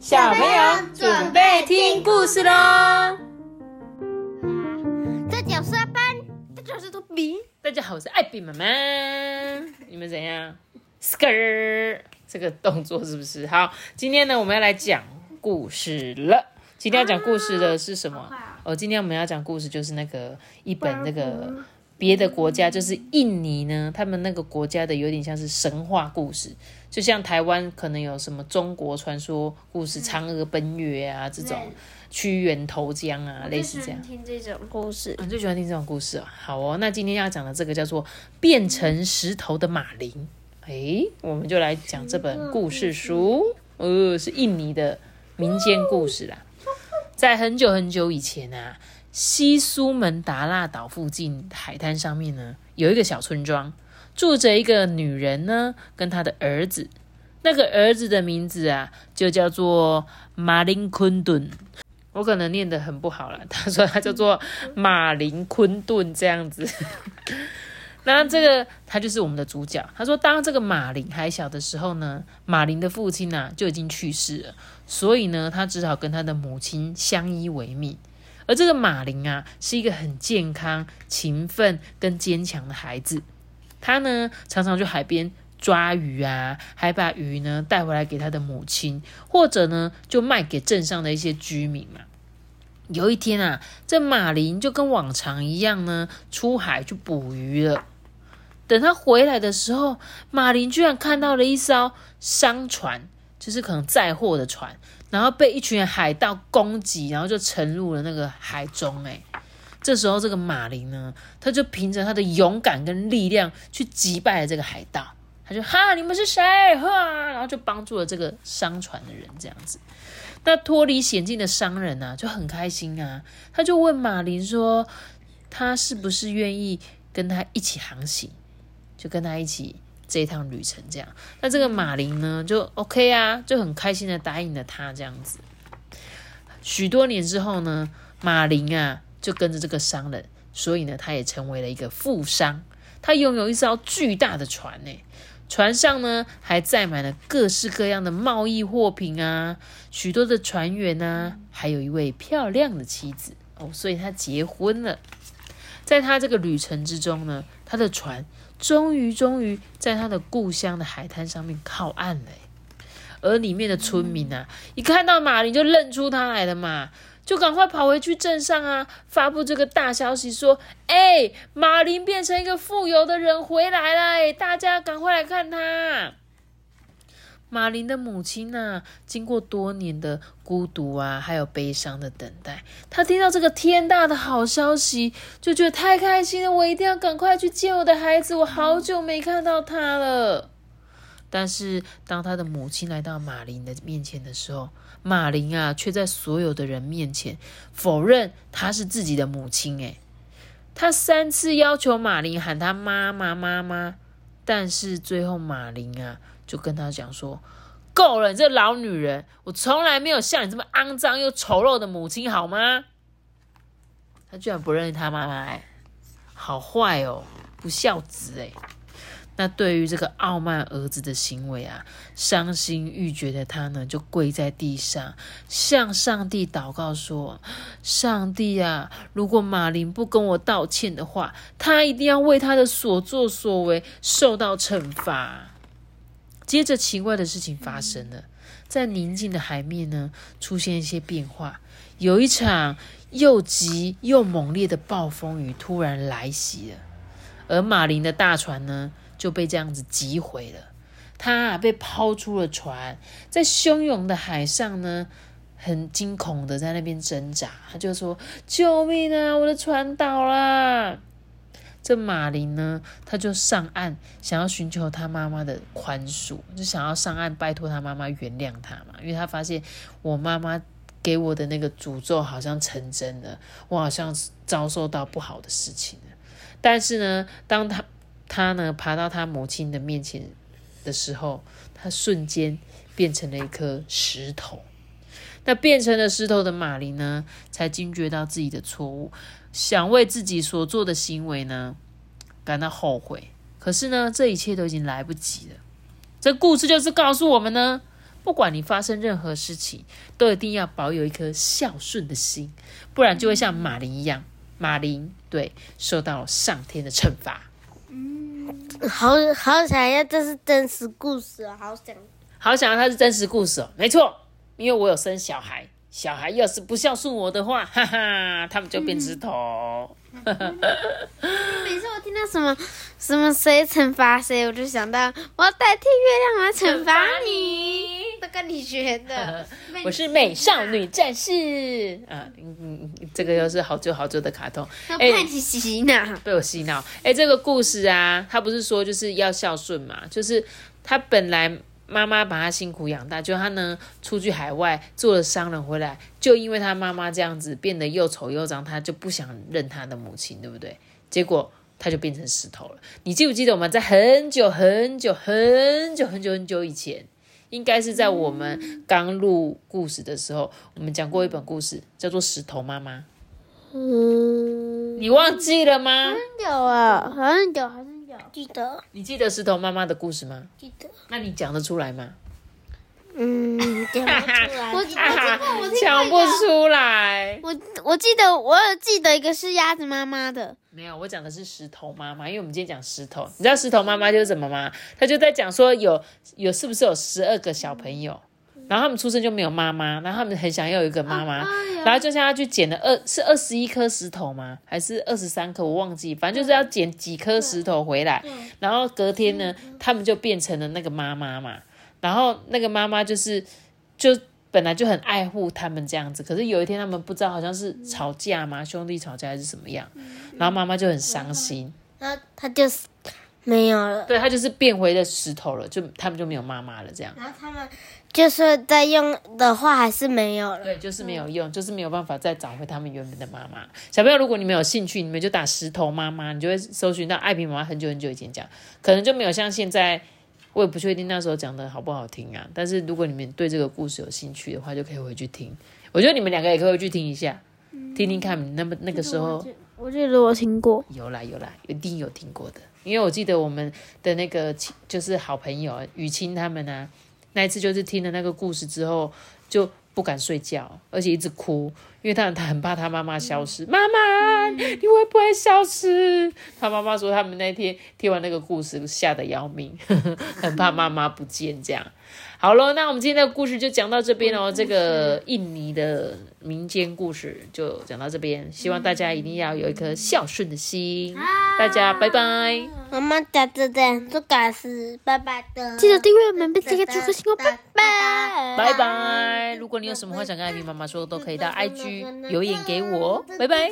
小朋友准备听故事喽！这就是班，这就是托比。大家好，我是艾比妈妈。你们怎样？skr 这个动作是不是好？今天呢，我们要来讲故事了。今天要讲故事的是什么？哦，今天我们要讲故事就是那个一本那个别的国家，就是印尼呢，他们那个国家的有点像是神话故事，就像台湾可能有什么中国传说故事，嫦娥奔月啊这种，屈原投江啊，类似这样。听这种故事，你最喜欢听这种故事啊。好哦，那今天要讲的这个叫做变成石头的马林，诶，我们就来讲这本故事书，呃，是印尼的民间故事啦。在很久很久以前啊，西苏门答腊岛附近海滩上面呢，有一个小村庄，住着一个女人呢，跟她的儿子。那个儿子的名字啊，就叫做马林昆顿。我可能念得很不好了，他说他叫做马林昆顿这样子。那这个他就是我们的主角。他说，当这个马林还小的时候呢，马林的父亲呢就已经去世了，所以呢，他只好跟他的母亲相依为命。而这个马林啊，是一个很健康、勤奋跟坚强的孩子。他呢，常常去海边抓鱼啊，还把鱼呢带回来给他的母亲，或者呢，就卖给镇上的一些居民嘛。有一天啊，这马林就跟往常一样呢，出海去捕鱼了。等他回来的时候，马林居然看到了一艘商船，就是可能载货的船，然后被一群海盗攻击，然后就沉入了那个海中。哎，这时候这个马林呢，他就凭着他的勇敢跟力量去击败了这个海盗。他就哈，你们是谁？哈，然后就帮助了这个商船的人，这样子。那脱离险境的商人呢，就很开心啊。他就问马林说，他是不是愿意跟他一起航行？就跟他一起这一趟旅程，这样。那这个马林呢，就 OK 啊，就很开心的答应了他这样子。许多年之后呢，马林啊就跟着这个商人，所以呢，他也成为了一个富商。他拥有一艘巨大的船呢，船上呢还载满了各式各样的贸易货品啊，许多的船员啊，还有一位漂亮的妻子哦，所以他结婚了。在他这个旅程之中呢，他的船。终于，终于在他的故乡的海滩上面靠岸了。而里面的村民啊，一看到马林就认出他来了嘛，就赶快跑回去镇上啊，发布这个大消息说：“哎，马林变成一个富有的人回来了，大家赶快来看他。”马林的母亲呢，经过多年的孤独啊，还有悲伤的等待，她听到这个天大的好消息，就觉得太开心了。我一定要赶快去见我的孩子，我好久没看到他了。但是，当他的母亲来到马林的面前的时候，马林啊，却在所有的人面前否认她是自己的母亲。诶，他三次要求马林喊他妈妈妈妈，但是最后马林啊。就跟他讲说，够了，你这老女人，我从来没有像你这么肮脏又丑陋的母亲，好吗？他居然不认识他妈妈，好坏哦，不孝子哎。那对于这个傲慢儿子的行为啊，伤心欲绝的他呢，就跪在地上，向上帝祷告说：“上帝啊，如果马林不跟我道歉的话，他一定要为他的所作所为受到惩罚。”接着，奇怪的事情发生了，在宁静的海面呢，出现一些变化。有一场又急又猛烈的暴风雨突然来袭了，而马林的大船呢，就被这样子击毁了。他被抛出了船，在汹涌的海上呢，很惊恐的在那边挣扎。他就说：“救命啊！我的船倒了。”这马林呢，他就上岸，想要寻求他妈妈的宽恕，就想要上岸拜托他妈妈原谅他嘛，因为他发现我妈妈给我的那个诅咒好像成真了，我好像遭受到不好的事情了。但是呢，当他他呢爬到他母亲的面前的时候，他瞬间变成了一颗石头。那变成了石头的马林呢，才惊觉到自己的错误。想为自己所做的行为呢感到后悔，可是呢，这一切都已经来不及了。这故事就是告诉我们呢，不管你发生任何事情，都一定要保有一颗孝顺的心，不然就会像马林一样，马林对受到上天的惩罚。嗯好好想要，这是真实故事哦，好想。好想要它是真实故事哦，没错，因为我有生小孩，小孩要是不孝顺我的话，哈哈，他们就变石头。每次我听到什么什么谁惩罚谁，我就想到我要代替月亮来惩罚你，都跟你学的。我是美少女战士啊，嗯嗯，嗯这个又是好久好久的卡通，要被你洗脑。被我洗脑。哎，这个故事啊，他不是说就是要孝顺嘛，就是他本来妈妈把他辛苦养大，就他呢出去海外做了商人回来，就因为他妈妈这样子变得又丑又脏，他就不想认他的母亲，对不对？结果他就变成石头了。你记不记得我们在很久很久很久很久很久以前，应该是在我们刚录故事的时候，我们讲过一本故事，叫做《石头妈妈》，嗯，你忘记了吗？有啊，好像有，好像有，记得，你记得石头妈妈的故事吗？记得。那你讲得出来吗？嗯，讲不出来。我我哈哈我听讲不出来。我我记得，我有记得一个是鸭子妈妈的，没有，我讲的是石头妈妈，因为我们今天讲石头，你知道石头妈妈就是什么吗？她就在讲说有有是不是有十二个小朋友，然后他们出生就没有妈妈，然后他们很想要有一个妈妈，然后就像要去捡了二是二十一颗石头吗？还是二十三颗？我忘记，反正就是要捡几颗石头回来，然后隔天呢，他们就变成了那个妈妈嘛，然后那个妈妈就是就。本来就很爱护他们这样子，可是有一天他们不知道好像是吵架嘛，兄弟吵架还是什么样，然后妈妈就很伤心，然后它就是没有了。对他就是变回了石头了，就他们就没有妈妈了这样。然后他们就是在用的话，还是没有了。对，就是没有用，就是没有办法再找回他们原本的妈妈。小朋友，如果你们有兴趣，你们就打石头妈妈，你就会搜寻到艾比妈妈很久很久以前讲，可能就没有像现在，我也不确定那时候讲的好不好听啊。但是如果你们对这个故事有兴趣的话，就可以回去听。我觉得你们两个也可以回去听一下，听听看，那么那个时候我记得我听过。有啦有啦，一定有听过的，因为我记得我们的那个亲就是好朋友雨清他们啊，那一次就是听了那个故事之后就不敢睡觉，而且一直哭，因为他他很怕他妈妈消失。妈妈，你会不会消失？他妈妈说他们那天听完那个故事吓得要命，很怕妈妈不见这样。好了，那我们今天的故事就讲到这边哦。这个印尼的民间故事就讲到这边，希望大家一定要有一颗孝顺的心。大家拜拜。妈妈讲的的，这个是爸爸的。记得订阅我们，并且给出颗星哦，拜拜，拜拜！如果你有什么话想跟艾米妈妈说，都可以到 IG 留言给我拜。拜。